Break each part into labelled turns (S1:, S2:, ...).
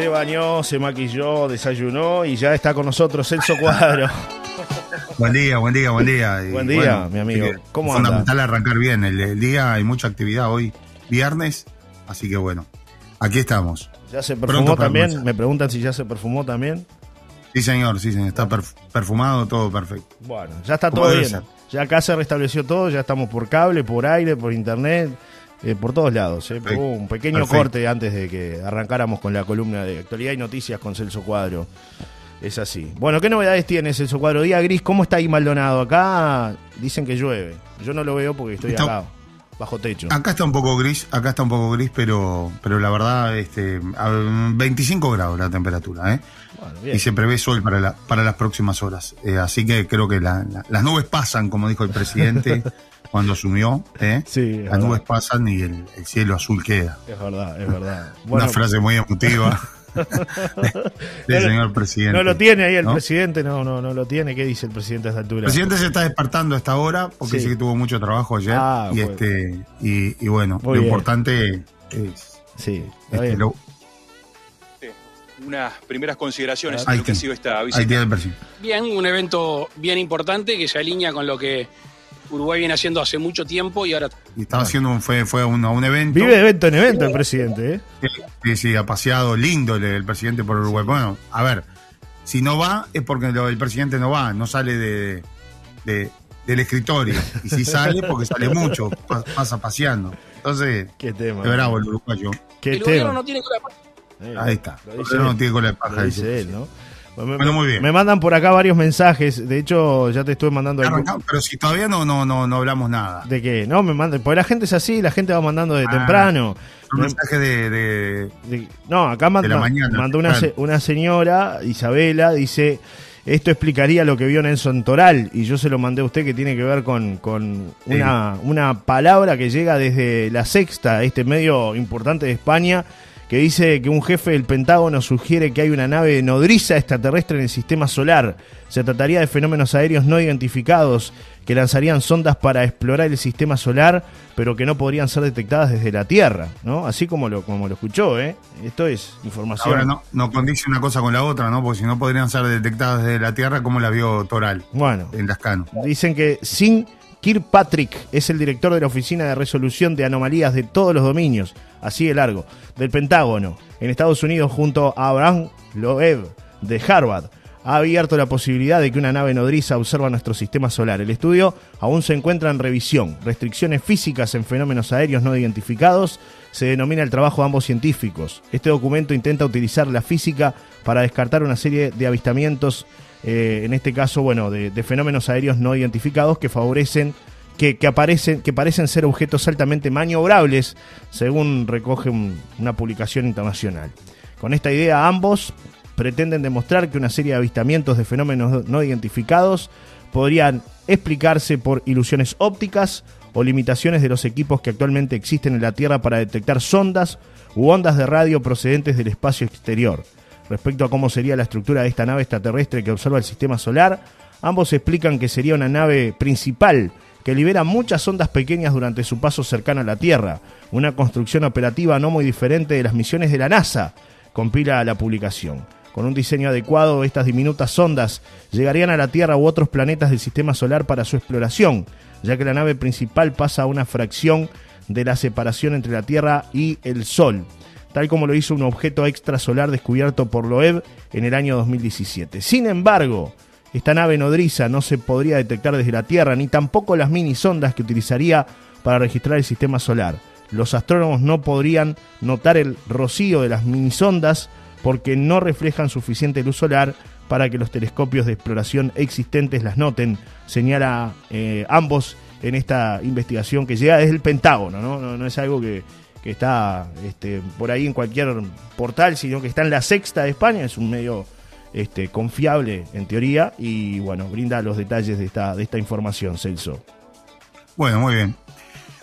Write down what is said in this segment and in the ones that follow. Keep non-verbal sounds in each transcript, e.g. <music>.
S1: Se bañó, se maquilló, desayunó y ya está con nosotros Celso Cuadro.
S2: Buen día, buen día, buen día.
S1: buen día, mi amigo.
S2: ¿Cómo anda? Fundamental arrancar bien. El, día hay mucha actividad hoy, viernes, así que bueno, aquí estamos.
S1: ¿Ya se perfumó también? Me preguntan si ya se perfumó también.
S2: Sí, señor, sí, señor. Está perfumado, todo perfecto.
S1: Bueno, ya está todo bien. Ya acá se restableció todo, ya estamos por cable, por aire, por internet. Eh, por todos lados. Eh. Hubo un pequeño corte antes de que arrancáramos con la columna de actualidad y noticias con Celso Cuadro. Es así. Bueno, ¿qué novedades tiene Celso Cuadro? Día gris, ¿cómo está ahí Maldonado? Acá dicen que llueve. Yo no lo veo porque estoy acá, bajo techo.
S2: Acá está un poco gris, acá está un poco gris, pero, pero la verdad, este, a 25 grados la temperatura, ¿eh? y se prevé sol para, la, para las próximas horas. Eh, así que creo que las nubes pasan, como dijo el presidente. <laughs> cuando asumió, ¿eh? las nubes pasan y el, cielo azul queda.
S1: Es verdad, es verdad.
S2: Una frase muy emotiva. <laughs> del señor presidente.
S1: No lo tiene ahí el presidente, no, no, no lo tiene. ¿Qué dice el presidente a esta altura?
S2: El presidente se está despertando a esta hora porque dice que tuvo mucho trabajo ayer. Ah, y, este, y, bueno, lo importante es.
S1: Sí, este,
S3: unas primeras consideraciones en lo que ha sido esta visita.
S4: Bien, un evento bien importante que se alinea con lo que Uruguay viene haciendo hace mucho tiempo y ahora.
S2: Y estaba haciendo un, fue, fue un, un, evento.
S1: Vive de evento en evento el presidente, ¿eh?
S2: Sí, sí, ha paseado lindo el, presidente por Uruguay. Bueno, a ver, si no va es porque el presidente no va, no sale de, del escritorio. Y si sale, porque sale mucho, pasa paseando. Entonces,
S1: Qué tema.
S2: Qué bravo el uruguayo.
S4: Qué el tema. no tiene
S2: cola Ahí está. El no tiene cola de paja.
S1: Dice él, ¿no?
S2: Me, bueno, muy bien.
S1: Me mandan por acá varios mensajes. De hecho, ya te estuve mandando.
S2: pero si todavía no, no, no, no hablamos nada.
S1: ¿De qué? No, me mandan. Porque la gente es así, la gente va mandando de ah, temprano.
S2: Un mensaje de,
S1: No, acá mandó una, una señora, Isabela, dice. Esto explicaría lo que vio Nelson Toral y yo se lo mandé a usted que tiene que ver con, con una, una palabra que llega desde la sexta, este medio importante de España, que dice que un jefe del Pentágono sugiere que hay una nave nodriza extraterrestre en el sistema solar. Se trataría de fenómenos aéreos no identificados que lanzarían sondas para explorar el sistema solar, pero que no podrían ser detectadas desde la Tierra, ¿no? Así como lo, como lo escuchó, ¿eh? Esto es información.
S2: Ahora no, no condice una cosa con la otra, ¿no? Porque si no podrían ser detectadas desde la Tierra, ¿cómo la vio Toral?
S1: Bueno.
S2: En Lascano.
S1: Dicen que sin Kirkpatrick es el director de la Oficina de Resolución de Anomalías de todos los dominios, así de largo, del Pentágono, en Estados Unidos junto a Abraham Loeb de Harvard. Ha abierto la posibilidad de que una nave nodriza observa nuestro sistema solar. El estudio aún se encuentra en revisión. Restricciones físicas en fenómenos aéreos no identificados se denomina el trabajo de ambos científicos. Este documento intenta utilizar la física para descartar una serie de avistamientos eh, en este caso, bueno, de, fenómenos aéreos no identificados que favorecen, que, aparecen, que parecen ser objetos altamente maniobrables, según recoge una publicación internacional. Con esta idea, ambos pretenden demostrar que una serie de avistamientos de fenómenos no identificados podrían explicarse por ilusiones ópticas o limitaciones de los equipos que actualmente existen en la Tierra para detectar sondas u ondas de radio procedentes del espacio exterior. Respecto a cómo sería la estructura de esta nave extraterrestre que observa el sistema solar, ambos explican que sería una nave principal que libera muchas ondas pequeñas durante su paso cercano a la Tierra, una construcción operativa no muy diferente de las misiones de la NASA, compila la publicación. Con un diseño adecuado, estas diminutas ondas llegarían a la Tierra u otros planetas del sistema solar para su exploración, ya que la nave principal pasa a una fracción de la separación entre la Tierra y el Sol tal como lo hizo un objeto extrasolar descubierto por Loeb en el año 2017. Sin embargo, esta nave nodriza no se podría detectar desde la Tierra, ni tampoco las mini sondas que utilizaría para registrar el sistema solar. Los astrónomos no podrían notar el rocío de las mini sondas porque no reflejan suficiente luz solar para que los telescopios de exploración existentes las noten, señala eh, ambos en esta investigación que llega desde el Pentágono, ¿no? No, no es algo que, que está este, por ahí en cualquier portal, sino que está en la sexta de España, es un medio este, confiable en teoría y bueno, brinda los detalles de esta, de esta información, Celso.
S2: Bueno, muy bien.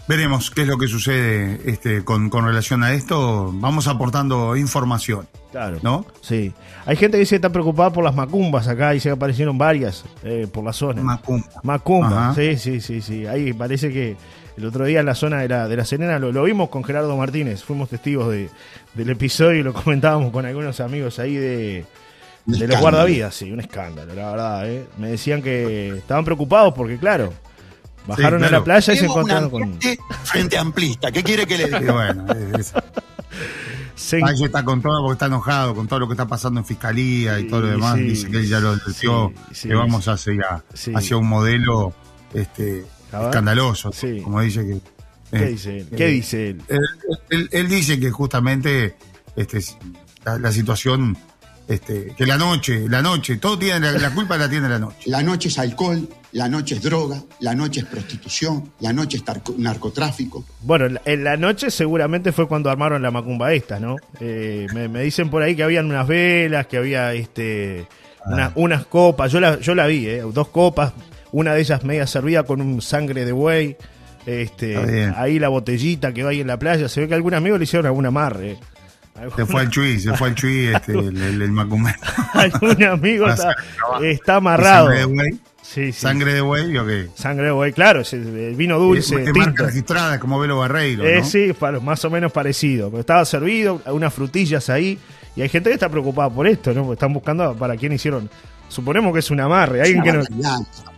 S2: Veremos qué es lo que sucede este, con, relación a esto. Vamos aportando información.
S1: Claro. ¿No? Sí. Hay gente que se está preocupada por las macumbas acá y se aparecieron varias eh, por la zona.
S2: Macumba.
S1: Macumba, sí, sí, sí, sí. Ahí parece que El otro día en la zona de la, de la Serena lo, vimos con Gerardo Martínez, fuimos testigos de, del episodio y lo comentábamos con algunos amigos ahí de, de los guardavidas, sí, un escándalo, la verdad. ¿eh? Me decían que estaban preocupados porque, claro, bajaron a la playa y se encontraron con.
S5: Frente amplista, ¿qué quiere que le diga? bueno,
S2: Valle <laughs> está con todo porque está enojado con todo lo que está pasando en fiscalía y todo lo demás. Dice que él ya lo advirtió, que vamos hacia, hacia un modelo este, escandaloso, como dice que.
S1: ¿Qué eh, dice él? ¿Qué eh, dice él?
S2: él? dice que justamente este, la situación este, que la noche, la noche, todo tiene la, culpa la tiene la noche.
S5: La noche es alcohol, la noche es droga, la noche es prostitución, la noche es narcotráfico.
S1: Bueno, en la noche seguramente fue cuando armaron la macumba esta, ¿no? Eh, me, dicen por ahí que habían unas velas, que había este ah. unas copas, yo la, yo la vi, ¿eh? dos copas, una de ellas media servida con un sangre de buey. Este, ahí la botellita que va ahí en la playa, se ve que algún amigo le hicieron algún amarre.
S2: Se fue el Chuy, se fue el Chuy, <laughs> este, el, el, <laughs>
S1: Algún amigo está, amarrado.
S2: ¿Sangre de buey? Sí, sí. ¿Sangre de buey o qué?
S1: Sangre de buey, claro, el vino dulce.
S2: Es, marca registrada, como Velo Barreiro. Eh,
S1: Sí, más o menos parecido. estaba servido, unas frutillas ahí. Y hay gente que está preocupada por esto, ¿no? Porque están buscando para quién hicieron. Suponemos que es un amarre. Alguien que no...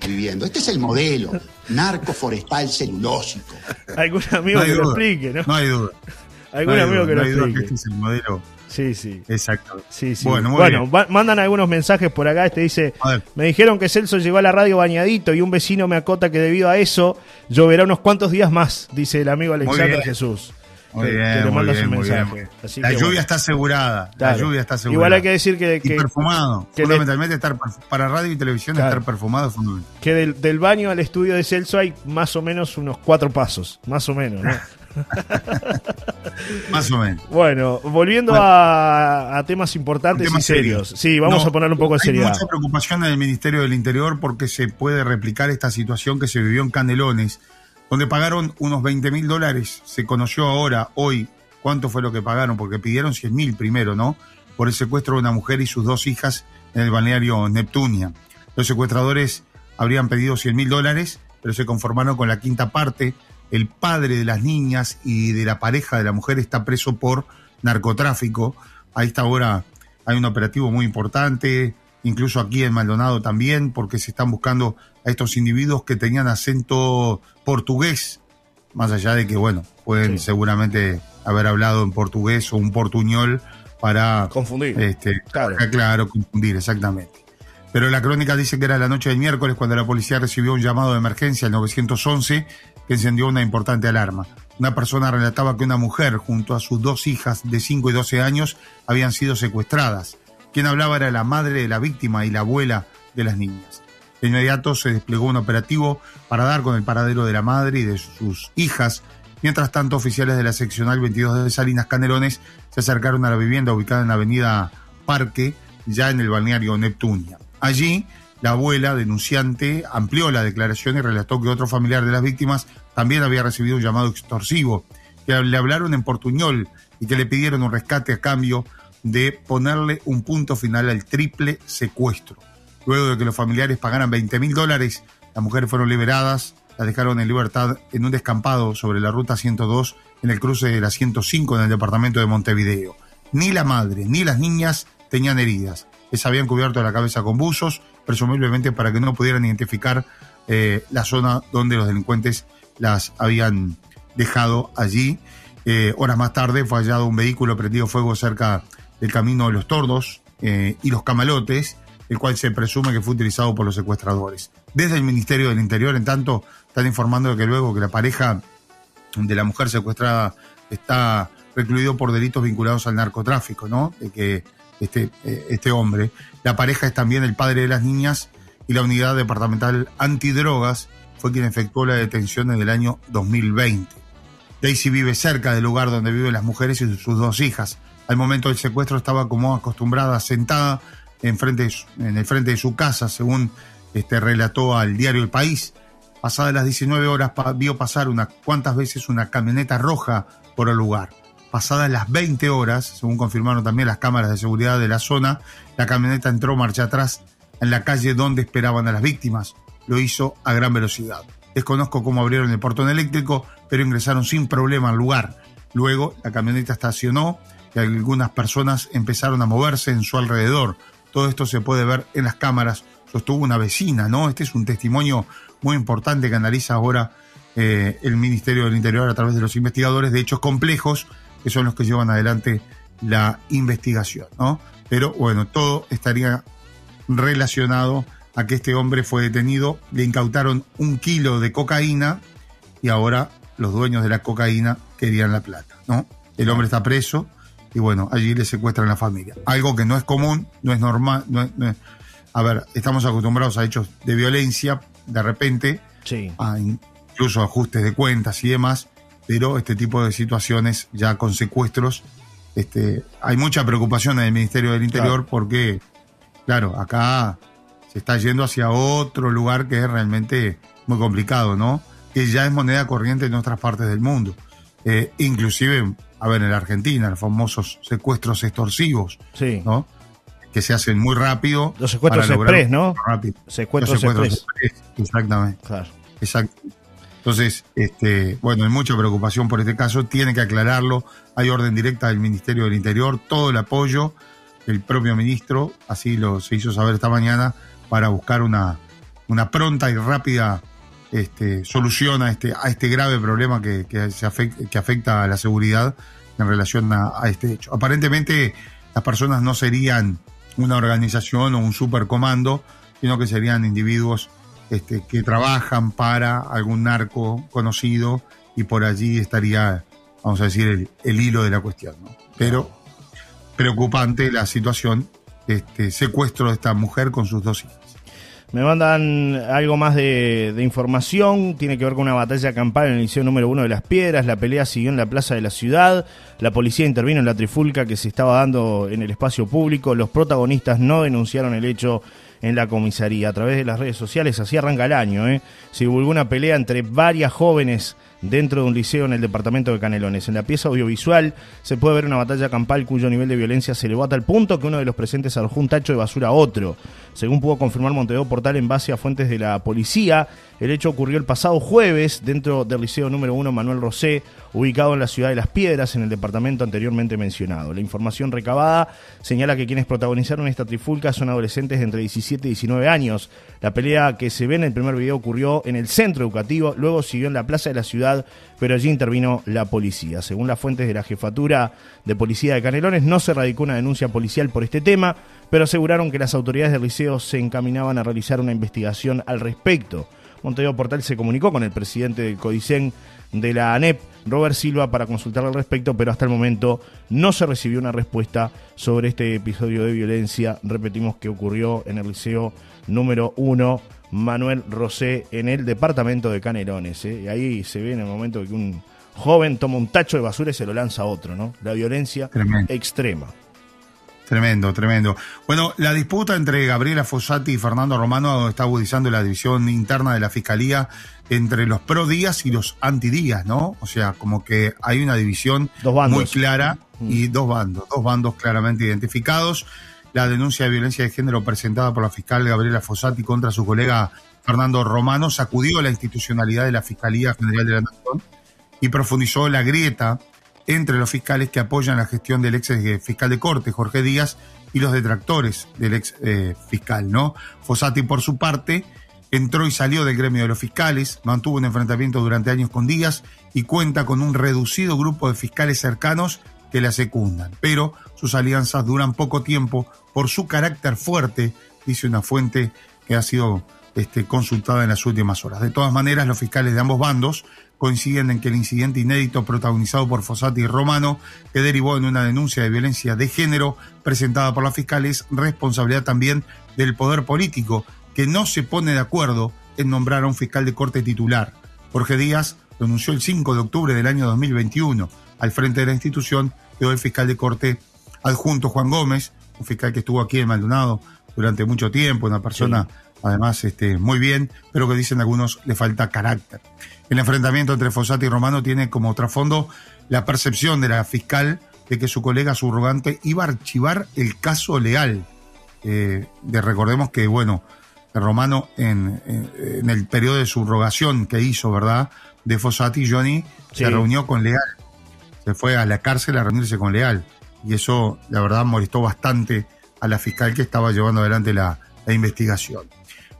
S5: viviendo. Este es el modelo narco forestal celulósico. <laughs>
S1: Algún amigo que lo explique, ¿no?
S2: No hay duda. <laughs>
S1: Algún amigo que lo explique.
S2: este es el modelo.
S1: Sí, sí.
S2: Exacto.
S1: Sí, sí. Bueno, bueno mandan algunos mensajes por acá. Este dice: Me dijeron que Celso llegó a la radio bañadito y un vecino me acota que debido a eso lloverá unos cuantos días más, dice el amigo Alexander Jesús.
S2: Muy bien, muy bien, muy bien. la lluvia está asegurada. La lluvia está asegurada.
S1: Igual hay que decir que.
S2: y perfumado. fundamentalmente, estar para radio y televisión, estar perfumado es fundamental.
S1: Que del, del, baño al estudio de Celso hay más o menos unos cuatro pasos. Más o menos, ¿no? <laughs>
S2: Más o menos.
S1: Bueno, volviendo a, temas importantes y serios. Sí, vamos a poner un poco de seriedad.
S2: Hay mucha preocupación en el Ministerio del Interior porque se puede replicar esta situación que se vivió en Canelones, donde pagaron unos 20 mil dólares. Se conoció ahora, hoy, cuánto fue lo que pagaron, porque pidieron 100 mil primero, ¿no? Por el secuestro de una mujer y sus dos hijas en el balneario Neptunia. Los secuestradores habrían pedido 100 mil dólares, pero se conformaron con la quinta parte el padre de las niñas y de la pareja de la mujer está preso por narcotráfico. A esta hora hay un operativo muy importante, incluso aquí en Maldonado también, porque se están buscando a estos individuos que tenían acento portugués, más allá de que, bueno, pueden seguramente haber hablado en portugués o un portuñol para...
S1: Confundir.
S2: Este, claro. claro, confundir, exactamente. Pero la crónica dice que era la noche del miércoles cuando la policía recibió un llamado de emergencia al 911 que encendió una importante alarma. Una persona relataba que una mujer junto a sus dos hijas de 5 y 12 años habían sido secuestradas. Quien hablaba era la madre de la víctima y la abuela de las niñas. De inmediato se desplegó un operativo para dar con el paradero de la madre y de sus hijas. Mientras tanto, oficiales de la seccional 22 de Salinas Canelones se acercaron a la vivienda ubicada en la avenida Parque, ya en el balneario Neptunia. Allí, la abuela denunciante amplió la declaración y relató que otro familiar de las víctimas también había recibido un llamado extorsivo, que le hablaron en portuñol y que le pidieron un rescate a cambio de ponerle un punto final al triple secuestro. Luego de que los familiares pagaran 20 mil dólares, las mujeres fueron liberadas, las dejaron en libertad en un descampado sobre la ruta 102 en el cruce de la 105 en el departamento de Montevideo. Ni la madre ni las niñas tenían heridas. Les habían cubierto la cabeza con buzos, presumiblemente para que no pudieran identificar eh, la zona donde los delincuentes las habían dejado allí. Eh, horas más tarde fue hallado un vehículo prendido fuego cerca del camino de los tordos eh, y los camalotes, el cual se presume que fue utilizado por los secuestradores. Desde el Ministerio del Interior, en tanto, están informando de que luego que la pareja de la mujer secuestrada está recluido por delitos vinculados al narcotráfico, ¿no? De que este, eh, este hombre. La pareja es también el padre de las niñas y la unidad departamental antidrogas fue quien efectuó la detención en el año 2020. Daisy vive cerca del lugar donde viven las mujeres y sus dos hijas. Al momento del secuestro estaba como acostumbrada, sentada en, frente, en el frente de su casa, según este, relató al diario El País. Pasadas las 19 horas vio pasar unas cuantas veces una camioneta roja por el lugar. Pasadas las 20 horas, según confirmaron también las cámaras de seguridad de la zona, la camioneta entró marcha atrás en la calle donde esperaban a las víctimas. Lo hizo a gran velocidad. Desconozco cómo abrieron el portón eléctrico, pero ingresaron sin problema al lugar. Luego, la camioneta estacionó y algunas personas empezaron a moverse en su alrededor. Todo esto se puede ver en las cámaras. Sostuvo una vecina, ¿no? Este es un testimonio muy importante que analiza ahora eh, el Ministerio del Interior a través de los investigadores de hechos complejos, que son los que llevan adelante la investigación, ¿no? Pero bueno, todo estaría relacionado a que este hombre fue detenido, le incautaron un kilo de cocaína y ahora los dueños de la cocaína querían la plata, ¿no? El hombre está preso y bueno, allí le secuestran la familia. Algo que no es común, no es normal, no a ver, estamos acostumbrados a hechos de violencia, de repente,
S1: sí.
S2: a incluso ajustes de cuentas y demás, pero este tipo de situaciones ya con secuestros, este, hay mucha preocupación en el Ministerio del Interior porque, claro, acá se está yendo hacia otro lugar que es realmente muy complicado, ¿no? Que ya es moneda corriente en otras partes del mundo. Eh, inclusive, a ver, en la Argentina, los famosos secuestros extorsivos,
S1: sí.
S2: ¿no? Que se hacen muy rápido.
S1: Los secuestros express, ¿no?
S2: Rápido.
S1: Secuestros, express.
S2: Exactamente.
S1: Claro.
S2: Exacto. Entonces, este, bueno, hay mucha preocupación por este caso, tiene que aclararlo, hay orden directa del Ministerio del Interior, todo el apoyo del propio ministro, así lo se hizo saber esta mañana, para buscar una, una pronta y rápida este, solución a este, a este grave problema que, que, se afecta, que afecta a la seguridad en relación a, este hecho. Aparentemente las personas no serían una organización o un supercomando, sino que serían individuos este, que trabajan para algún narco conocido y por allí estaría, vamos a decir, el, hilo de la cuestión. Pero preocupante la situación, este secuestro de esta mujer con sus dos hijas.
S1: Me mandan algo más de, información, tiene que ver con una batalla campal en el liceo número uno de Las Piedras, la pelea siguió en la plaza de la ciudad, la policía intervino en la trifulca que se estaba dando en el espacio público, los protagonistas no denunciaron el hecho en la comisaría. A través de las redes sociales, así arranca el año, ¿eh? se divulgó una pelea entre varias jóvenes dentro de un liceo en el departamento de Canelones. En la pieza audiovisual se puede ver una batalla campal cuyo nivel de violencia se elevó a tal punto que uno de los presentes arrojó un tacho de basura a otro. Según pudo confirmar Montevideo Portal en base a fuentes de la policía, el hecho ocurrió el pasado jueves dentro del liceo número 1 Manuel Rosé, ubicado en la ciudad de Las Piedras, en el departamento anteriormente mencionado. La información recabada señala que quienes protagonizaron esta trifulca son adolescentes de entre 17 y 19 años. La pelea que se ve en el primer video ocurrió en el centro educativo, luego siguió en la plaza de la ciudad, pero allí intervino la policía. Según las fuentes de la jefatura de policía de Canelones, no se radicó una denuncia policial por este tema, pero aseguraron que las autoridades del liceo se encaminaban a realizar una investigación al respecto. Montevideo Portal se comunicó con el presidente del CODICEN de la ANEP, Robert Silva, para consultar al respecto, pero hasta el momento no se recibió una respuesta sobre este episodio de violencia, repetimos que ocurrió en el liceo número 1 Manuel Rosé en el departamento de Canelones. ¿eh? Y ahí se ve en el momento que un joven toma un tacho de basura y se lo lanza a otro, ¿no? La violencia extrema.
S2: Tremendo, tremendo. Bueno, la disputa entre Gabriela Fossati y Fernando Romano está agudizando la división interna de la Fiscalía entre los pro días y los anti días, ¿no? O sea, como que hay una división muy clara y dos bandos, dos bandos claramente identificados. La denuncia de violencia de género presentada por la fiscal Gabriela Fossati contra su colega Fernando Romano sacudió la institucionalidad de la Fiscalía General de la Nación y profundizó la grieta entre los fiscales que apoyan la gestión del ex eh, fiscal de corte, Jorge Díaz, y los detractores del ex eh, fiscal, ¿no? Fossati, por su parte, entró y salió del gremio de los fiscales, mantuvo un enfrentamiento durante años con Díaz y cuenta con un reducido grupo de fiscales cercanos que la secundan. Pero sus alianzas duran poco tiempo por su carácter fuerte, dice una fuente que ha sido este, consultada en las últimas horas. De todas maneras, los fiscales de ambos bandos coinciden en que el incidente inédito protagonizado por Fossati y Romano, que derivó en una denuncia de violencia de género presentada por la fiscal, es responsabilidad también del poder político, que no se pone de acuerdo en nombrar a un fiscal de corte titular. Jorge Díaz lo anunció el 5 de octubre del año 2021. Al frente de la institución quedó el fiscal de corte adjunto Juan Gómez, un fiscal que estuvo aquí en Maldonado durante mucho tiempo, una persona además este, muy bien, pero que dicen algunos le falta carácter. El enfrentamiento entre Fossati y Romano tiene como trasfondo la percepción de la fiscal de que su colega subrogante iba a archivar el caso leal. Eh, de, recordemos que, bueno, Romano en, el periodo de subrogación que hizo, ¿verdad? De Fossati, Johnny se reunió con Leal. Se fue a la cárcel a reunirse con Leal. Y eso, la verdad, molestó bastante a la fiscal que estaba llevando adelante la, investigación.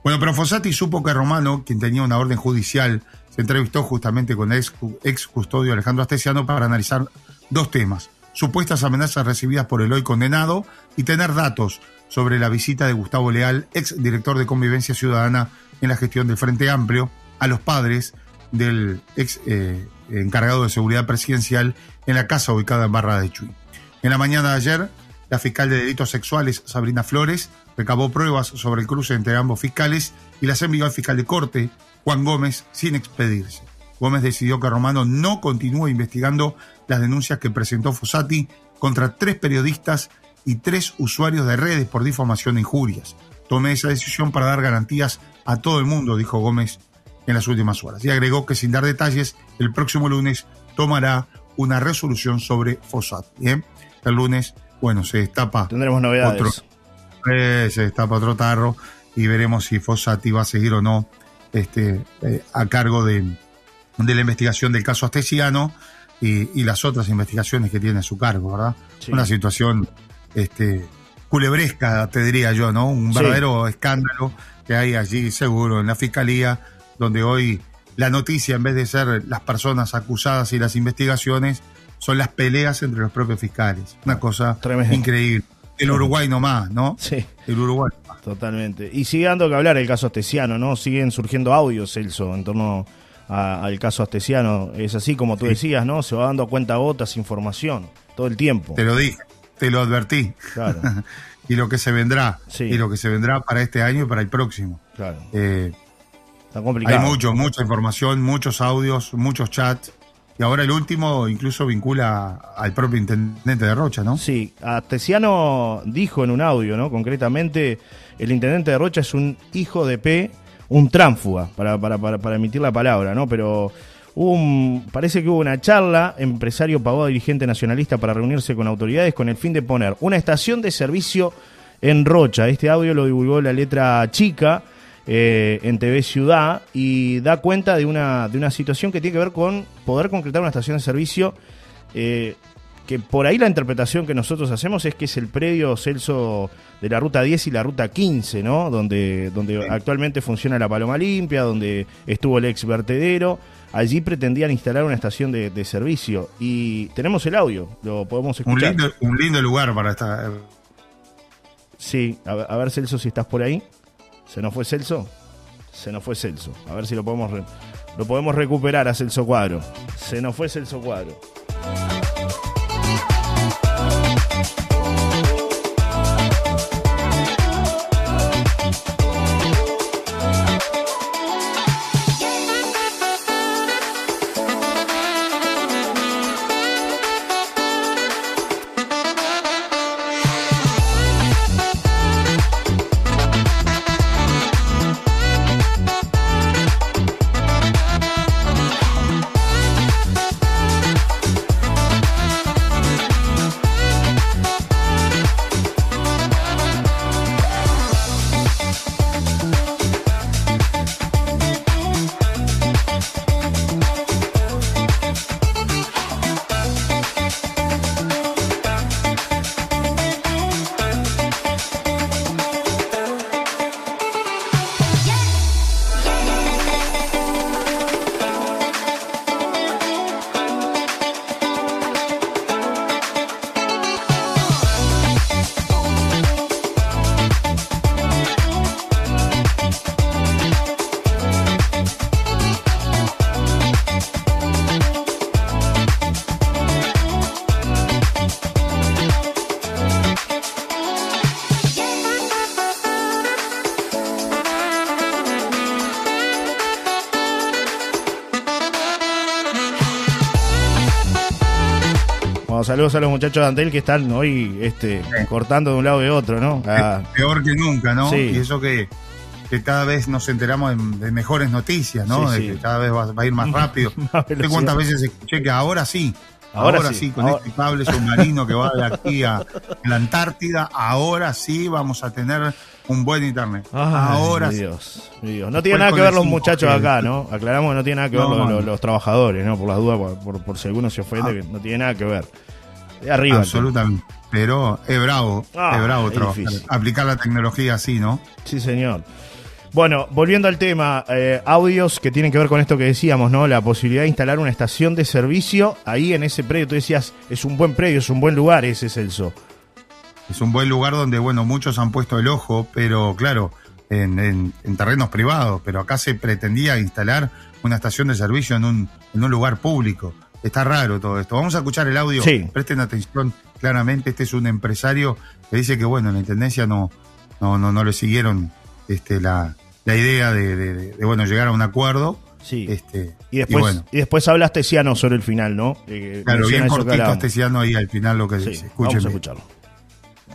S2: Bueno, pero Fossati supo que Romano, quien tenía una orden judicial, se entrevistó justamente con el ex, ex custodio Alejandro Astesiano para analizar dos temas supuestas amenazas recibidas por el hoy condenado y tener datos sobre la visita de Gustavo Leal, ex director de Convivencia Ciudadana en la gestión del Frente Amplio, a los padres del ex eh, encargado de seguridad presidencial en la casa ubicada en Barra de Chuy. En la mañana de ayer, la fiscal de delitos sexuales, Sabrina Flores, recabó pruebas sobre el cruce entre ambos fiscales y las envió al fiscal de corte, Juan Gómez, sin expedirse. Gómez decidió que Romano no continúe investigando las denuncias que presentó Fossati contra tres periodistas y tres usuarios de redes por difamación e injurias. Tomé esa decisión para dar garantías a todo el mundo, dijo Gómez en las últimas horas. Y agregó que sin dar detalles, el próximo lunes tomará una resolución sobre Fossati. ¿Bien? El lunes, bueno, se destapa.
S1: Tendremos novedades.
S2: Otro, eh, se destapa otro tarro y veremos si Fossati va a seguir o no este, eh, a cargo de, de la investigación del caso Astesiano y, las otras investigaciones que tiene a su cargo, ¿verdad? Una situación este, culebresca, te diría yo, ¿no? Un verdadero escándalo que hay allí, seguro, en la fiscalía, donde hoy la noticia, en vez de ser las personas acusadas y las investigaciones, son las peleas entre los propios fiscales. Una cosa increíble. El Uruguay nomás, ¿no?
S1: Sí.
S2: El Uruguay.
S1: Totalmente. Y sigue dando que hablar el caso Astesiano, ¿no? Siguen surgiendo audios, Celso, en torno al caso astesiano. Es así como tú decías, ¿no? Se va dando cuenta gotas información todo el tiempo.
S2: Te lo dije, te lo advertí. Claro. <laughs> y lo que se vendrá. Y lo que se vendrá para este año y para el próximo.
S1: Claro.
S2: Eh, Está complicado. Hay mucho, mucha información, muchos audios, muchos chats. Y ahora el último incluso vincula al propio intendente de Rocha, ¿no?
S1: Sí, Astesiano dijo en un audio, ¿no? Concretamente, el intendente de Rocha es un hijo de P un tránfuga, para, para, para, emitir la palabra, ¿no? Pero un, parece que hubo una charla, empresario pagó a dirigente nacionalista para reunirse con autoridades con el fin de poner una estación de servicio en Rocha. Este audio lo divulgó la letra chica eh, en TV Ciudad y da cuenta de una, de una situación que tiene que ver con poder concretar una estación de servicio eh, que por ahí la interpretación que nosotros hacemos es que es el predio Celso de la ruta 10 y la ruta 15, ¿no? Donde, donde actualmente funciona la Paloma Limpia, donde estuvo el ex vertedero. Allí pretendían instalar una estación de, servicio y tenemos el audio, lo podemos escuchar.
S2: Un lindo, lugar para estar.
S1: Sí, a, a, ver Celso si estás por ahí. ¿Se nos fue Celso? Se nos fue Celso. A ver si lo podemos, lo podemos recuperar a Celso Cuadro. Se nos fue Celso Cuadro. Saludos a los muchachos de Antel que están hoy este, cortando de un lado y de otro, ¿no?
S2: Ah. Peor que nunca, ¿no? Y eso que, cada vez nos enteramos de, mejores noticias, ¿no? de que cada vez va, a ir más <laughs> rápido. ¿Cuántas veces escuché que ahora sí, Ahora, sí, con este cable submarino que va de aquí a <laughs> la Antártida, ahora sí vamos a tener un buen internet. ahora
S1: Dios, Dios. No tiene nada que ver los muchachos acá, ¿no? Aclaramos que no tiene nada que ver los, trabajadores, ¿no? Por las dudas, por, si alguno se ofende, ah. no tiene nada que ver. De arriba.
S2: Absolutamente. Pero es bravo, ah, es bravo trabajar, aplicar la tecnología así, ¿no?
S1: Sí, señor. Bueno, volviendo al tema, eh, audios que tienen que ver con esto que decíamos, ¿no? La posibilidad de instalar una estación de servicio ahí en ese predio. Tú decías, es un buen predio, es un buen lugar ese Celso.
S2: Es un buen lugar donde, bueno, muchos han puesto el ojo, pero claro, en, terrenos privados, pero acá se pretendía instalar una estación de servicio en un, en un lugar público. Está raro todo esto. Vamos a escuchar el audio. Sí. Presten atención claramente. Este es un empresario que dice que, bueno, en la intendencia no, no, no, no le siguieron este, la, la idea de, bueno, llegar a un acuerdo.
S1: Sí. Este, y, después, y, después habla Astesiano sobre el final, ¿no?
S2: Eh, claro, bien cortito Astesiano ahí al final lo que dice.
S1: Vamos a escucharlo.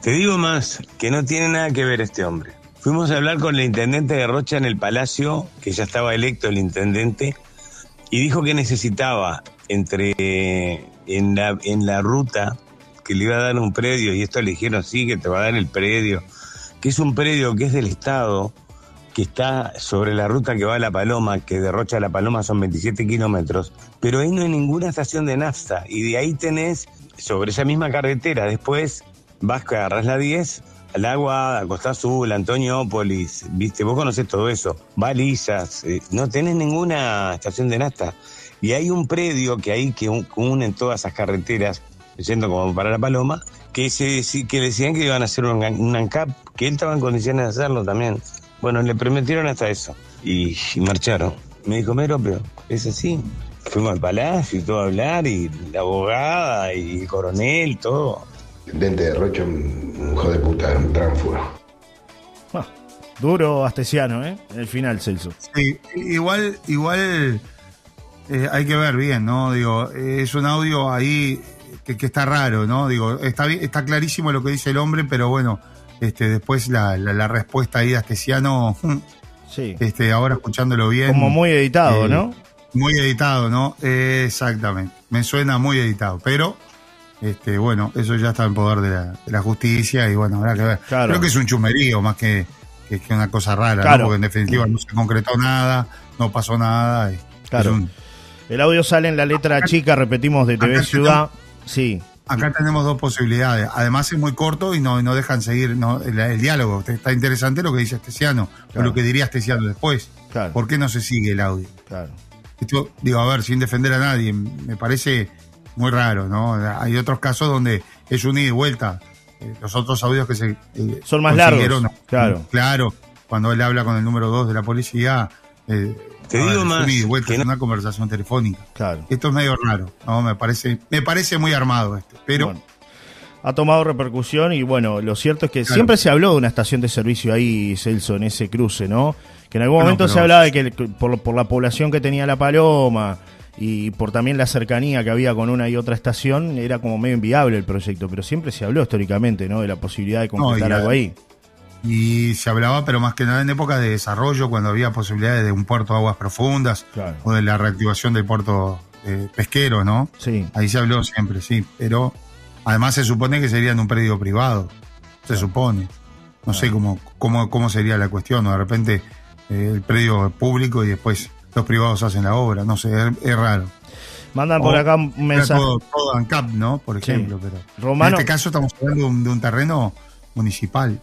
S6: Te digo más, que no tiene nada que ver este hombre. Fuimos a hablar con el intendente de Rocha en el palacio, que ya estaba electo el intendente, y dijo que necesitaba entre en la, en la ruta que le iba a dar un predio, y esto le dijeron, sí, que te va a dar el predio, que es un predio que es del Estado, que está sobre la ruta que va a La Paloma, que de Rocha a La Paloma son 27 kilómetros, pero ahí no hay ninguna estación de nafta, y de ahí tenés, sobre esa misma carretera, después vas agarras la 10, al agua, a Costa Azul, Antoniópolis, viste, vos conocés todo eso, balizas, eh, no tenés ninguna estación de nafta. Y hay un predio que hay que une todas esas carreteras, yendo como para La Paloma, que, se, que le decían que iban a hacer un, ANCAP, que él estaba en condiciones de hacerlo también. Bueno, le prometieron hasta eso. Y, marcharon. Me dijo, Mero, pero es así. Fuimos al palacio y todo a hablar, y la abogada, y el coronel, todo.
S7: Dente de Rocha, un hijo de puta, un tránfugo.
S1: Ah, duro astesiano, ¿eh? En el final, Celso.
S2: Sí, igual, igual eh, hay que ver bien, ¿no? Digo, es un audio ahí que, está raro, ¿no? Digo, está, está clarísimo lo que dice el hombre, pero bueno, este, después la, la, respuesta ahí de Astesiano, <laughs> sí. este, ahora escuchándolo bien.
S1: Como muy editado, eh, ¿no?
S2: Muy editado, ¿no? exactamente. Me suena muy editado, pero este, bueno, eso ya está en poder de la, justicia y bueno, habrá que ver. Creo que es un chumerío más que, que, una cosa rara, ¿no? porque en definitiva no se concretó nada, no pasó nada.
S1: claro. El audio sale en la letra chica, repetimos, de TV Ciudad. Sí.
S2: Acá tenemos dos posibilidades. Además es muy corto y no, no dejan seguir el, diálogo. Está interesante lo que dice Estesiano, o lo que diría Estesiano después. ¿Por qué no se sigue el audio? Claro. Esto, digo, a ver, sin defender a nadie, me parece muy raro, ¿no? Hay otros casos donde es un ida y vuelta. Eh, los otros audios que se...
S1: Eh, Son más largos, claro.
S2: Claro, cuando él habla con el número 2 de la policía... Eh,
S6: te digo más.
S2: que una conversación telefónica. Claro. Esto es medio raro. No, me parece, me parece muy armado este. Pero.
S1: ha tomado repercusión y bueno, lo cierto es que siempre se habló de una estación de servicio ahí, Celso, en ese cruce, ¿no? Que en algún momento se hablaba de que por, por, la población que tenía La Paloma y por también la cercanía que había con una y otra estación, era como medio inviable el proyecto, pero siempre se habló históricamente, ¿no? De la posibilidad de completar algo ahí.
S2: Y se hablaba, pero más que nada en época de desarrollo, cuando había posibilidades de un puerto de aguas profundas o de la reactivación del puerto eh, pesquero, ¿no? Sí. Ahí se habló siempre, sí. Pero además se supone que sería en un predio privado. Se supone. No sé cómo, cómo, cómo sería la cuestión. De repente eh, el predio público y después los privados hacen la obra. No sé, es, raro.
S1: Mandan por acá un mensaje.
S2: Todo, todo ANCAP, ¿no? Por ejemplo. Pero En este caso estamos hablando de un, de un terreno municipal.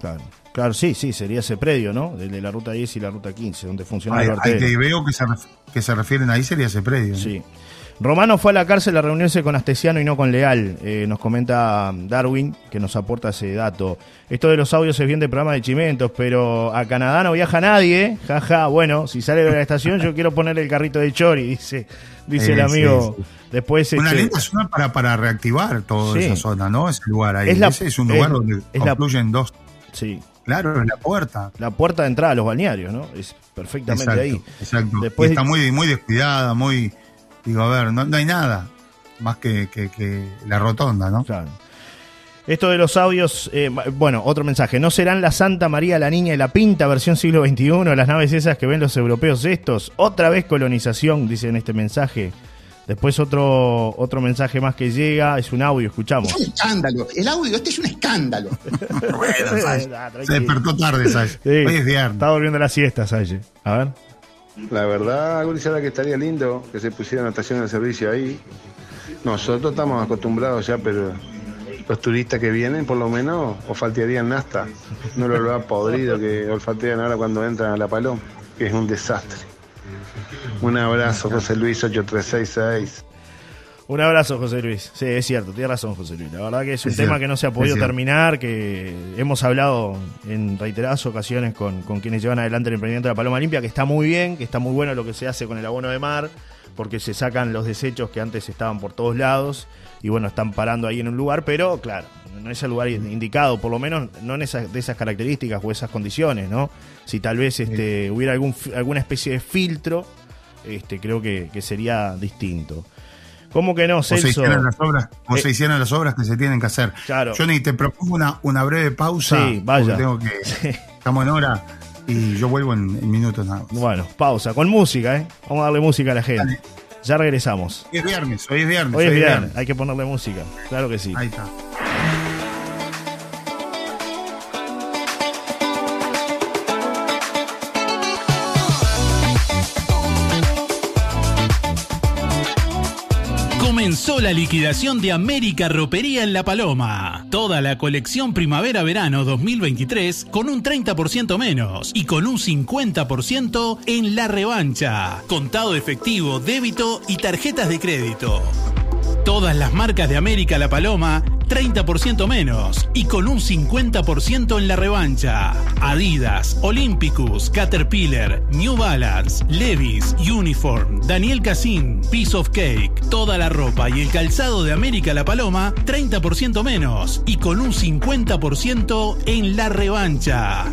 S1: Claro. Claro, sí, sí, sería ese predio, ¿no? De, la ruta 10 y la ruta 15, donde funciona el
S2: que veo que se, que se refieren ahí sería ese predio.
S1: Sí. Romano fue a la cárcel a reunirse con Astesiano y no con Leal, eh, nos comenta Darwin, que nos aporta ese dato. Esto de los audios es bien de programa de chimentos, pero a Canadá no viaja nadie, jaja, bueno, si sale de la estación yo quiero poner el carrito de Chori, dice, dice el amigo. Después,
S2: Una este, linda zona para, para reactivar toda esa zona, ¿no? Ese lugar ahí. Es es un lugar donde confluyen dos
S1: Sí.
S2: Claro, en la puerta.
S1: La puerta de entrada a los balnearios, ¿no? Es perfectamente ahí.
S2: Exacto. Después, está muy, muy descuidada, muy. Digo, a ver, no, hay nada más que, la rotonda, ¿no? Claro.
S1: Esto de los audios, eh, bueno, otro mensaje. ¿No serán la Santa María, la Niña y la Pinta, versión siglo XXI, las naves esas que ven los europeos estos? Otra vez colonización, dice en este mensaje Después otro, otro mensaje más que llega, es un audio, escuchamos.
S5: Es un escándalo. El audio este es un escándalo. <laughs>
S2: bueno, Se despertó tarde, Salle. Hoy es viernes.
S1: Está volviendo la siesta, Salle. A ver.
S8: La verdad, Gurizada, que estaría lindo que se pusiera una estación de servicio ahí. Nosotros estamos acostumbrados ya, pero los turistas que vienen, por lo menos, olfatearían nasta. No lo ha <laughs> podrido que olfatean ahora cuando entran a La Paloma, que es un desastre. Un abrazo, José Luis 8366.
S1: Un abrazo, José Luis. Sí, es cierto, tiene razón, José Luis. La verdad que es un tema que no se ha podido terminar, que hemos hablado en reiteradas ocasiones con, con, quienes llevan adelante el emprendimiento de la Paloma Limpia, que está muy bien, que está muy bueno lo que se hace con el abono de mar, porque se sacan los desechos que antes estaban por todos lados y bueno, están parando ahí en un lugar, pero claro, no es el lugar indicado, por lo menos no en esas, de esas características o esas condiciones, ¿no? Si tal vez este, hubiera algún, alguna especie de filtro, este, creo que, que sería distinto. ¿Cómo que no, Celso?
S2: O se hicieron las obras, o se eh, hicieron las obras que se tienen que hacer. Claro. Johnny, te propongo una, una breve pausa.
S1: Sí, vaya.
S2: Tengo que, <laughs> Estamos en hora y yo vuelvo en, minutos nada
S1: Bueno, pausa, con música, ¿eh? Vamos a darle música a la gente. Ya regresamos.
S2: Hoy es viernes, hoy es viernes.
S1: Hoy es viernes, hay que ponerle música, claro que sí.
S2: Ahí está.
S9: La liquidación de América Ropería en La Paloma. Toda la colección primavera-verano 2023 con un 30% menos y con un 50% en la revancha. Contado efectivo, débito y tarjetas de crédito. Todas las marcas de América La Paloma 30% menos y con un 50% en la revancha. Adidas, Olympicus, Caterpillar, New Balance, Levis, Uniform, Daniel Cassin, Piece of Cake, toda la ropa y el calzado de América La Paloma 30% menos y con un 50% en la revancha.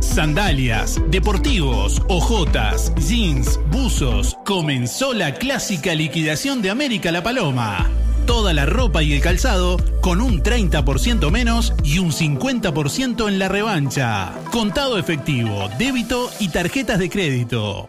S9: Sandalias, deportivos, ojotas, jeans, buzos. Comenzó la clásica liquidación de América La Paloma toda la ropa y el calzado con un 30% menos y un 50% en la revancha. Contado efectivo, débito y tarjetas de crédito.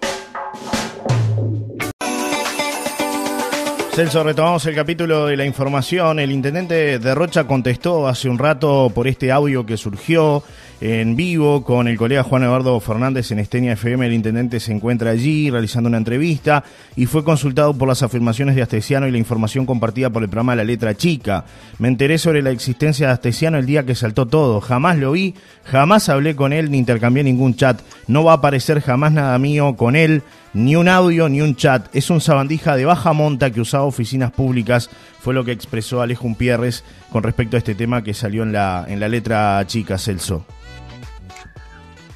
S1: Celso, retomamos el capítulo de la información. El intendente de Rocha contestó hace un rato por este audio que surgió en vivo con el colega Juan Eduardo Fernández en Estenia FM. El intendente se encuentra allí realizando una entrevista y fue consultado por las afirmaciones de Astesiano y la información compartida por el programa La Letra Chica. Me enteré sobre la existencia de Astesiano el día que saltó todo. Jamás lo vi, jamás hablé con él ni intercambié ningún chat. No va a aparecer jamás nada mío con él, ni un audio ni un chat. Es un sabandija de baja monta que usaba oficinas públicas. Fue lo que expresó Alejo Pierres con respecto a este tema que salió en la, en la letra chica, Celso.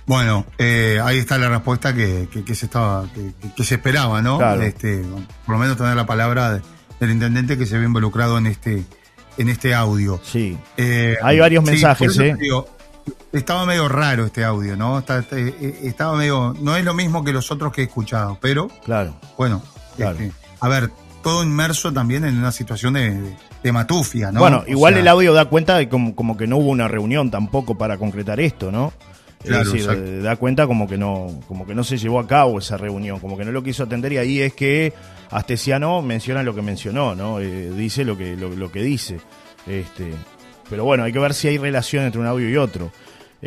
S2: Bueno, eh, ahí está la respuesta que, se estaba, que, se esperaba, ¿no? Este, por lo menos tener la palabra del intendente que se ve involucrado en este, en este audio.
S1: Sí. Eh, Hay varios mensajes, ¿eh?
S2: Estaba medio raro este audio, ¿no? Eh, estaba medio, no es lo mismo que los otros que he escuchado, pero.
S1: Claro.
S2: Bueno, este, a ver, todo inmerso también en una situación de, de matufia, ¿no?
S1: Bueno, igual el audio da cuenta de como, como que no hubo una reunión tampoco para concretar esto, ¿no? es decir, da cuenta como que no, como que no se llevó a cabo esa reunión, como que no lo quiso atender y ahí es que Astesiano menciona lo que mencionó, ¿no? Eh, dice lo que, lo, que dice. Este, pero bueno, hay que ver si hay relación entre un audio y otro.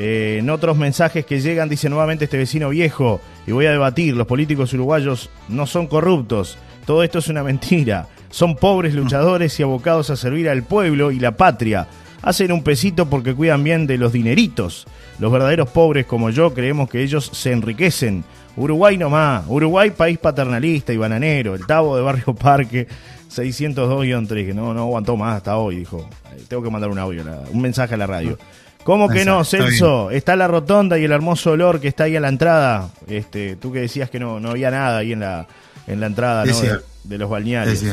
S1: Eh, en otros mensajes que llegan dice nuevamente este vecino viejo, y voy a debatir, los políticos uruguayos no son corruptos, todo esto es una mentira, son pobres <laughs> luchadores y abocados a servir al pueblo y la patria hacen un pesito porque cuidan bien de los dineritos. Los verdaderos pobres como yo creemos que ellos se enriquecen. Uruguay nomás, Uruguay país paternalista y bananero, el Tabo de Barrio <laughs> Parque 602-3, que no, no aguantó más hasta hoy, dijo. Tengo que mandar un audio, un mensaje a la radio. ¿Cómo que no, Celso? Está la rotonda y el hermoso olor que está ahí a la entrada. Este, tú que decías que no, no había nada ahí en la, en la entrada de, los balnearios.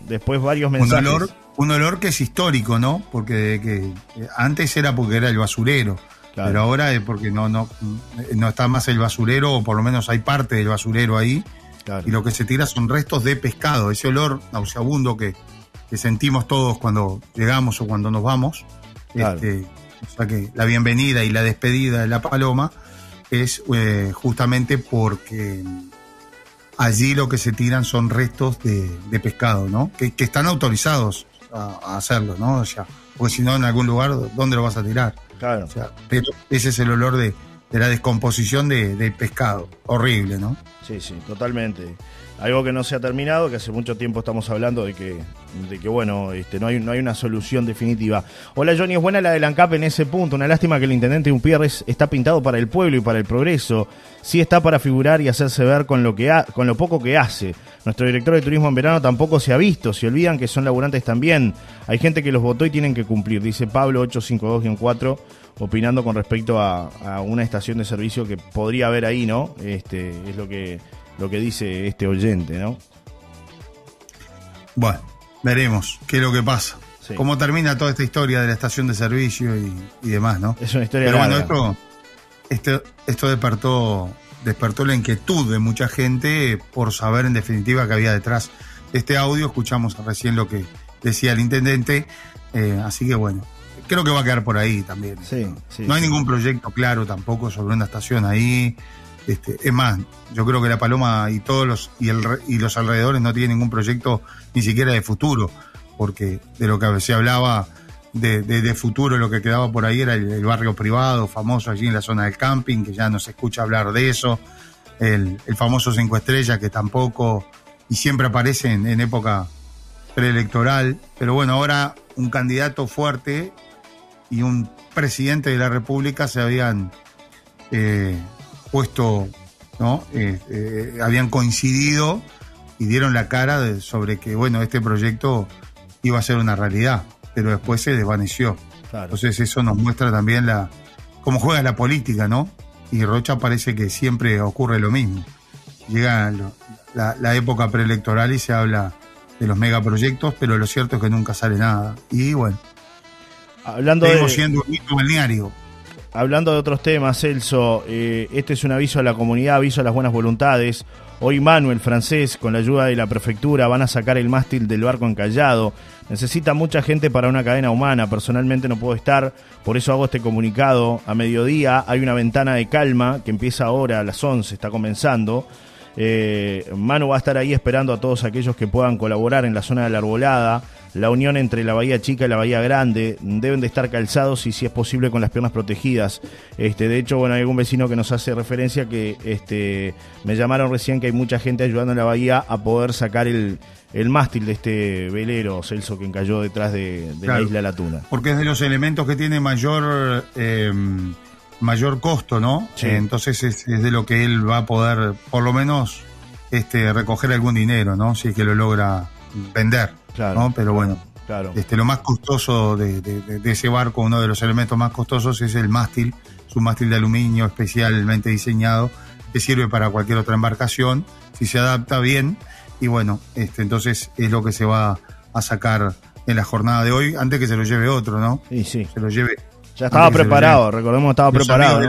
S1: Después varios mensajes
S2: un olor que es histórico, ¿no? Porque que, antes era porque era el basurero. Pero ahora es porque no, no, no está más el basurero, o por lo menos hay parte del basurero ahí. Y lo que se tira son restos de pescado. Ese olor nauseabundo que, que sentimos todos cuando llegamos o cuando nos vamos. Este, o sea que la bienvenida y la despedida de la paloma es eh, justamente porque allí lo que se tiran son restos de, pescado, ¿no? Que, están autorizados a, hacerlo, ¿no? O sea, porque si no, en algún lugar, ¿dónde lo vas a tirar?
S1: Claro.
S2: pero ese es el olor de, la descomposición de, pescado. Horrible, ¿no?
S1: Sí, sí, totalmente algo que no se ha terminado, que hace mucho tiempo estamos hablando de que, de que bueno, este, no, hay, no hay una solución definitiva. Hola Johnny, es buena la del ANCAP en ese punto. Una lástima que el intendente Umpierres está pintado para el pueblo y para el progreso. Sí está para figurar y hacerse ver con lo, que con lo poco que hace. Nuestro director de turismo en verano tampoco se ha visto. Se olvidan que son laburantes también. Hay gente que los votó y tienen que cumplir, dice Pablo 852-4 opinando con respecto a, a, una estación de servicio que podría haber ahí, ¿no? Este, es lo que lo que dice este oyente, ¿no?
S2: Bueno, veremos qué es lo que pasa. Cómo termina toda esta historia de la estación de servicio y, demás, ¿no?
S1: Es una historia
S2: Pero bueno, esto, esto, esto despertó, despertó la inquietud de mucha gente por saber en definitiva qué había detrás de este audio. Escuchamos recién lo que decía el intendente. Eh, así que bueno, creo que va a quedar por ahí también.
S1: Sí,
S2: no hay ningún proyecto claro tampoco sobre una estación ahí. Este, es más, yo creo que La Paloma y todos los, y, el, y los alrededores no tienen ningún proyecto ni siquiera de futuro, porque de lo que se hablaba de, futuro, lo que quedaba por ahí era el, barrio privado, famoso allí en la zona del camping, que ya no se escucha hablar de eso, el, famoso Cinco Estrellas, que tampoco, y siempre aparece en, época preelectoral, pero bueno, ahora un candidato fuerte y un presidente de la República se habían eh, puesto, ¿no? Eh, eh, habían coincidido y dieron la cara sobre que, bueno, este proyecto iba a ser una realidad, pero después se desvaneció. Entonces eso nos muestra también la cómo juega la política, ¿no? Y Rocha parece que siempre ocurre lo mismo. Llega la, época preelectoral y se habla de los megaproyectos, pero lo cierto es que nunca sale nada. Y bueno,
S1: Hablando
S2: de... siendo un balneario
S1: hablando de otros temas, Celso, eh, este es un aviso a la comunidad, aviso a las buenas voluntades. Hoy Manuel, francés, con la ayuda de la prefectura, van a sacar el mástil del barco encallado. Necesita mucha gente para una cadena humana. Personalmente no puedo estar, por eso hago este comunicado. A mediodía hay una ventana de calma que empieza ahora a las 11, está comenzando. Eh, Manu va a estar ahí esperando a todos aquellos que puedan colaborar en la zona de la arbolada la unión entre la Bahía Chica y la Bahía Grande. Deben de estar calzados y si es posible con las piernas protegidas. Este, de hecho, bueno, hay algún vecino que nos hace referencia que este, me llamaron recién que hay mucha gente ayudando en la bahía a poder sacar el, mástil de este velero, Celso, que encalló detrás de, la isla La Tuna.
S2: Porque es de los elementos que tiene mayor... Em, mayor costo, ¿no? entonces es, de lo que él va a poder, por lo menos, este, recoger algún dinero, ¿no? Si es que lo logra vender. Claro. Pero bueno, claro. Este, lo más costoso de, ese barco, uno de los elementos más costosos es el mástil. Es un mástil de aluminio especialmente diseñado que sirve para cualquier otra embarcación, si se adapta bien. Y bueno, este, entonces es lo que se va a sacar en la jornada de hoy, antes que se lo lleve otro, ¿no?
S1: Sí, sí.
S2: Se lo lleve.
S1: Ya estaba preparado, recordemos estaba preparado.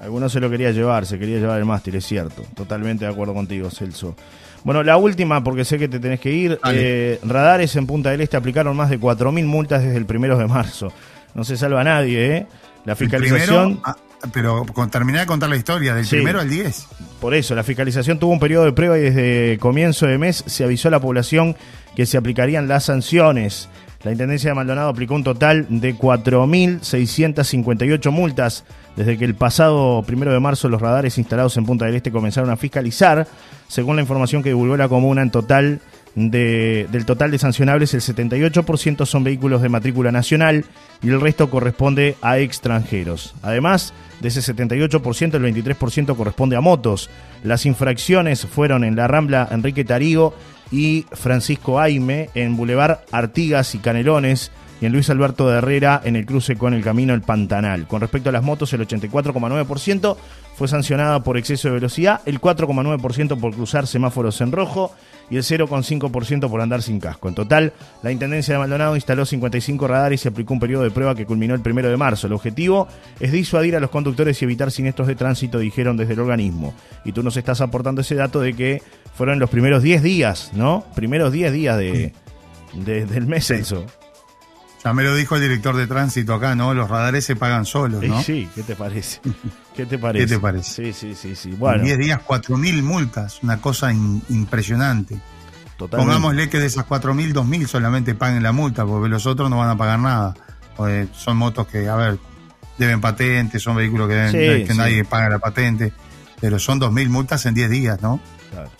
S1: Algunos se lo quería llevar, se quería llevar el mástil, es cierto. Totalmente de acuerdo contigo, Celso. Bueno, la última, porque sé que te tenés que ir. Eh, radares en Punta del Este aplicaron más de 4.000 multas desde el primero de marzo. No se salva nadie, ¿eh? La fiscalización.
S2: Ah, pero con, terminé de contar la historia, del primero al 10.
S1: Por eso, la fiscalización tuvo un periodo de prueba y desde comienzo de mes se avisó a la población que se aplicarían las sanciones. La Intendencia de Maldonado aplicó un total de 4.658 multas desde que el pasado primero de marzo los radares instalados en Punta del Este comenzaron a fiscalizar. Según la información que divulgó la comuna, en total de, del total de sancionables, el 78% son vehículos de matrícula nacional y el resto corresponde a extranjeros. Además, de ese 78%, el 23% corresponde a motos. Las infracciones fueron en la Rambla Enrique Tarigo y Francisco Aime en Boulevard Artigas y Canelones y en Luis Alberto de Herrera en el cruce con el camino El Pantanal. Con respecto a las motos, el 84,9% fue sancionada por exceso de velocidad, el 4,9% por cruzar semáforos en rojo y el 0,5% por andar sin casco. En total, la Intendencia de Maldonado instaló 55 radares y aplicó un periodo de prueba que culminó el primero de marzo. El objetivo es disuadir a los conductores y evitar siniestros de tránsito, dijeron desde el organismo. Y tú nos estás aportando ese dato de que fueron los primeros 10 días, ¿no? Primeros 10 días de, del mes eso.
S2: Ya me lo dijo el director de tránsito acá, ¿no? Los radares se pagan solos, ¿no?
S1: Sí, ¿qué te parece? <laughs> ¿Qué te parece?
S2: ¿Qué te parece?
S1: Sí, sí, sí, sí. Bueno.
S2: En 10 días, 4.000 multas, una cosa impresionante. Totalmente. Pongámosle que de esas 4.000, 2.000 solamente paguen la multa, porque los otros no van a pagar nada. son motos que, a ver, deben patente, son vehículos que, deben, que nadie paga la patente, pero son 2.000 multas en 10 días, ¿no? Claro.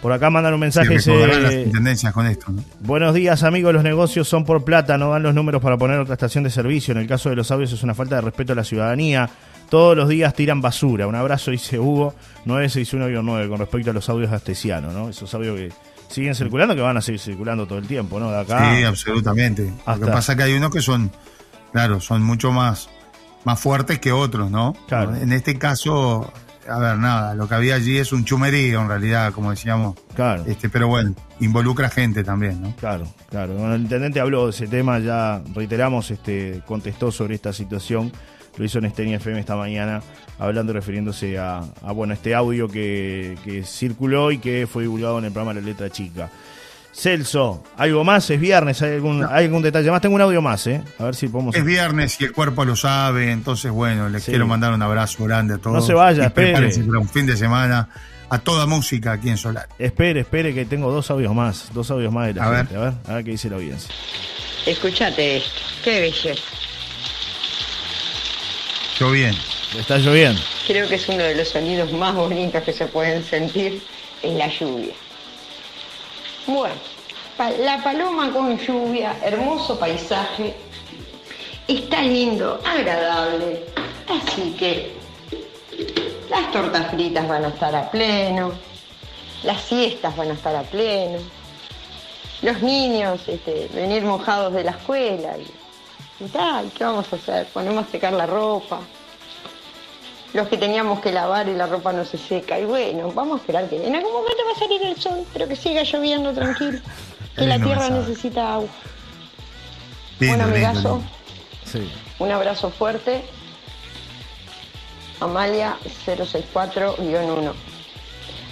S1: Por acá mandan un mensaje.
S2: Sí, las tendencias con esto.
S1: Buenos días, amigos. Los negocios son por plata, no dan los números para poner otra estación de servicio. En el caso de los audios es una falta de respeto a la ciudadanía. Todos los días tiran basura. Un abrazo, dice Hugo, 961-9 con respecto a los audios astesianos, ¿no? Esos audios que siguen circulando, que van a seguir circulando todo el tiempo, ¿no? De acá.
S2: Sí, absolutamente. Lo que pasa es que hay unos que son, claro, son mucho más, más fuertes que otros, ¿no? Claro. En este caso, a ver, nada, lo que había allí es un chumerío en realidad, como decíamos. Claro. Este, pero bueno, involucra gente también, ¿no?
S1: Claro, claro. Bueno, el intendente habló de ese tema, ya reiteramos, este, contestó sobre esta situación. Lo hizo en Estenia FM esta mañana, hablando refiriéndose a, bueno, este audio que, que circuló y que fue divulgado en el programa La Letra Chica. Celso, ¿algo más? Es viernes, ¿hay algún, ¿hay algún detalle más? Tengo un audio más, ¿eh? A ver si podemos...
S2: Es viernes y el cuerpo lo sabe, entonces bueno, les quiero mandar un abrazo grande a todos.
S1: No se vaya, espere.
S2: para un fin de semana a toda música aquí en Solar.
S1: Espere, espere que tengo dos audios más, dos audios más de la a gente. Ver. A ver, a ver qué dice la audiencia.
S10: Escuchate esto, qué belleza.
S2: Lloviendo.
S1: Está lloviendo.
S10: Creo que es uno de los sonidos más bonitos que se pueden sentir en la lluvia. Bueno, la paloma con lluvia, hermoso paisaje, está lindo, agradable, así que las tortas fritas van a estar a pleno, las siestas van a estar a pleno, los niños este, venir mojados de la escuela y, ¿qué vamos a hacer? Ponemos a secar la ropa, los que teníamos que lavar y la ropa no se seca. Y bueno, vamos a esperar que en algún momento va a salir el sol, pero que siga lloviendo tranquilo. Que la tierra necesita agua. un amigazo. Un abrazo fuerte. Amalia 064-1.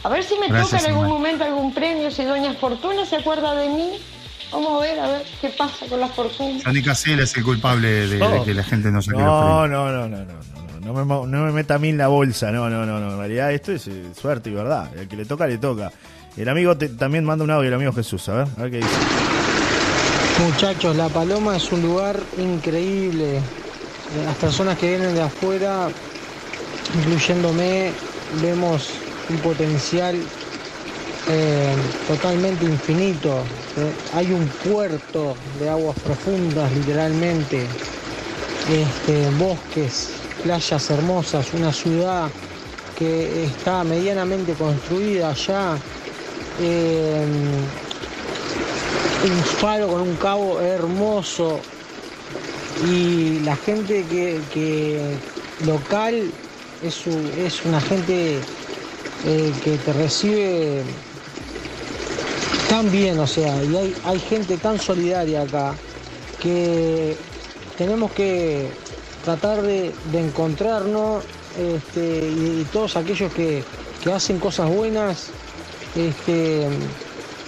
S10: A ver si me toca en algún momento algún premio, si Doña Fortuna se acuerda de mí. Vamos a ver, a ver qué pasa con las fortunas.
S2: Sandy Casel es el culpable de,
S1: oh.
S2: que la gente no saque
S1: no, No, no, no, no no me, no me meta a mí en la bolsa, no, no, no, no. En realidad esto es eh, suerte y verdad. El que le toca, le toca. El amigo también manda un audio, el amigo Jesús, a ver, a ver qué dice.
S11: Muchachos, La Paloma es un lugar increíble. Las personas que vienen de afuera, incluyéndome, vemos un potencial eh, totalmente infinito. Eh, hay un puerto de aguas profundas, literalmente. Este, bosques, playas hermosas, una ciudad que está medianamente construida ya, eh, un faro con un cabo hermoso y la gente que, local es, es, una gente eh, que te recibe tan bien, o sea, y hay, hay gente tan solidaria acá que tenemos que tratar de, encontrarnos este, y, todos aquellos que, hacen cosas buenas, este,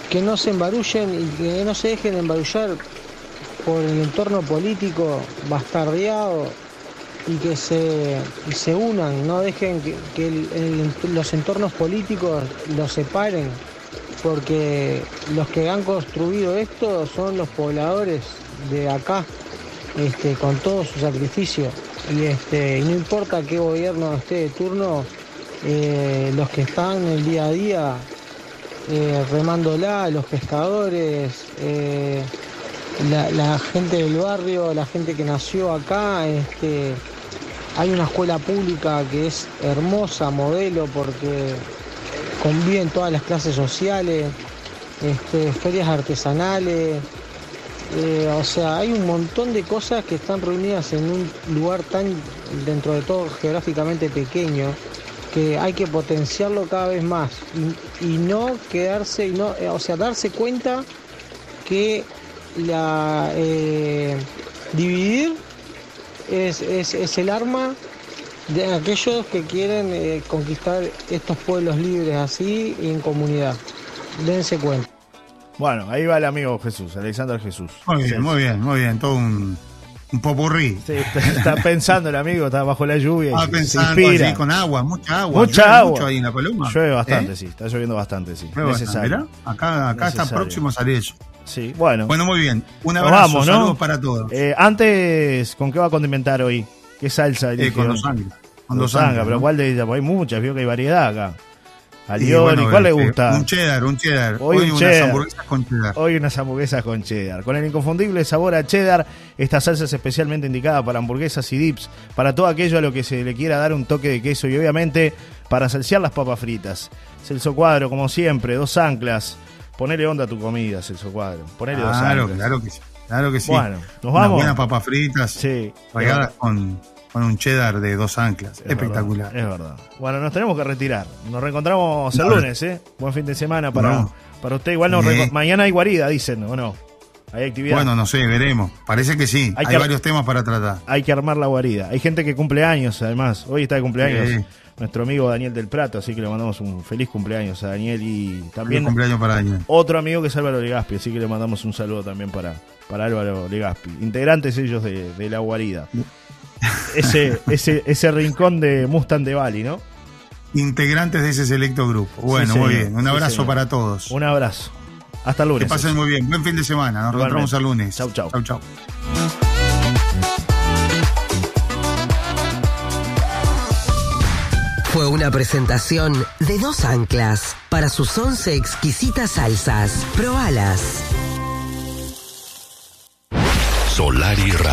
S11: que no se embarullen y que no se dejen embarullar por el entorno político bastardeado y que se, se unan, no dejen que, los entornos políticos los separen, porque los que han construido esto son los pobladores de acá. Este, con todo su sacrificio. Y, este, no importa qué gobierno esté de turno, eh, los que están el día a día eh, remándola, los pescadores, eh, la, gente del barrio, la gente que nació acá, este, hay una escuela pública que es hermosa, modelo, porque conviven todas las clases sociales, este, ferias artesanales, eh, o sea, hay un montón de cosas que están reunidas en un lugar tan, dentro de todo, geográficamente pequeño, que hay que potenciarlo cada vez más y, no quedarse, y no, eh, o sea, darse cuenta que la eh, dividir es, es, el arma de aquellos que quieren conquistar estos pueblos libres así y en comunidad. Dense cuenta.
S1: Bueno, ahí va el amigo Jesús, Alexander Jesús.
S2: Muy bien, muy bien, muy bien. Todo un, un popurrí.
S1: Sí, está, pensando el amigo, está bajo la lluvia.
S2: Está pensando así, con agua, mucha agua.
S1: Mucha agua. Mucho
S2: ahí en la paloma.
S1: Llueve bastante, ¿Eh? sí. Está lloviendo bastante, sí.
S2: Necesario. Acá, acá está próximo a salir eso.
S1: Sí, bueno.
S2: Bueno, muy bien. Un abrazo, vamos, saludos para todos.
S1: Eh, antes, ¿con qué va a condimentar hoy? ¿Qué salsa?
S2: Eh, con los sangre.
S1: Con los sangre, pero ¿cuál de ellas? Hay muchas, veo que hay variedad acá. Alioli, ¿cuál le este, gusta?
S2: Un cheddar, un cheddar. Hoy, unas hamburguesas con cheddar.
S1: Hoy unas hamburguesas con cheddar. Con el inconfundible sabor a cheddar, esta salsa es especialmente indicada para hamburguesas y dips, para todo aquello a lo que se le quiera dar un toque de queso y obviamente para salsear las papas fritas. Celso Cuadro, como siempre, dos anclas. Ponele onda a tu comida, Celso Cuadro. Ponele dos anclas.
S2: Claro que sí. Claro que sí.
S1: Bueno, nos vamos. Unas
S2: buenas papas fritas. Sí. Regadas con con un cheddar de dos anclas. Espectacular.
S1: es verdad. Bueno, nos tenemos que retirar. Nos reencontramos el lunes, ¿eh? Buen fin de semana para, para usted. Igual no, mañana hay guarida, dicen, ¿o no? Hay actividad.
S2: Bueno, no sé, veremos. Parece que sí. Hay, varios temas para tratar.
S1: Hay que armar la guarida. Hay gente que cumple años, además. Hoy está de cumpleaños nuestro amigo Daniel del Prato, así que le mandamos un feliz cumpleaños a Daniel y también.
S2: Feliz cumpleaños para Daniel.
S1: Otro amigo que es Álvaro Legaspi, así que le mandamos un saludo también para, para Álvaro Legaspi. Integrantes ellos de, de la guarida ese, ese, ese rincón de Mustang de Bali, ¿no?
S2: Integrantes de ese selecto grupo. Bueno, muy bien. Un abrazo para todos.
S1: Un abrazo. Hasta el lunes.
S2: Que pasen muy bien. Buen fin de semana. Nos encontramos el lunes.
S1: Chau, chau.
S2: Chau, chau.
S12: Fue una presentación de dos anclas para sus once exquisitas salsas. Probalas.
S13: Solar y Radio.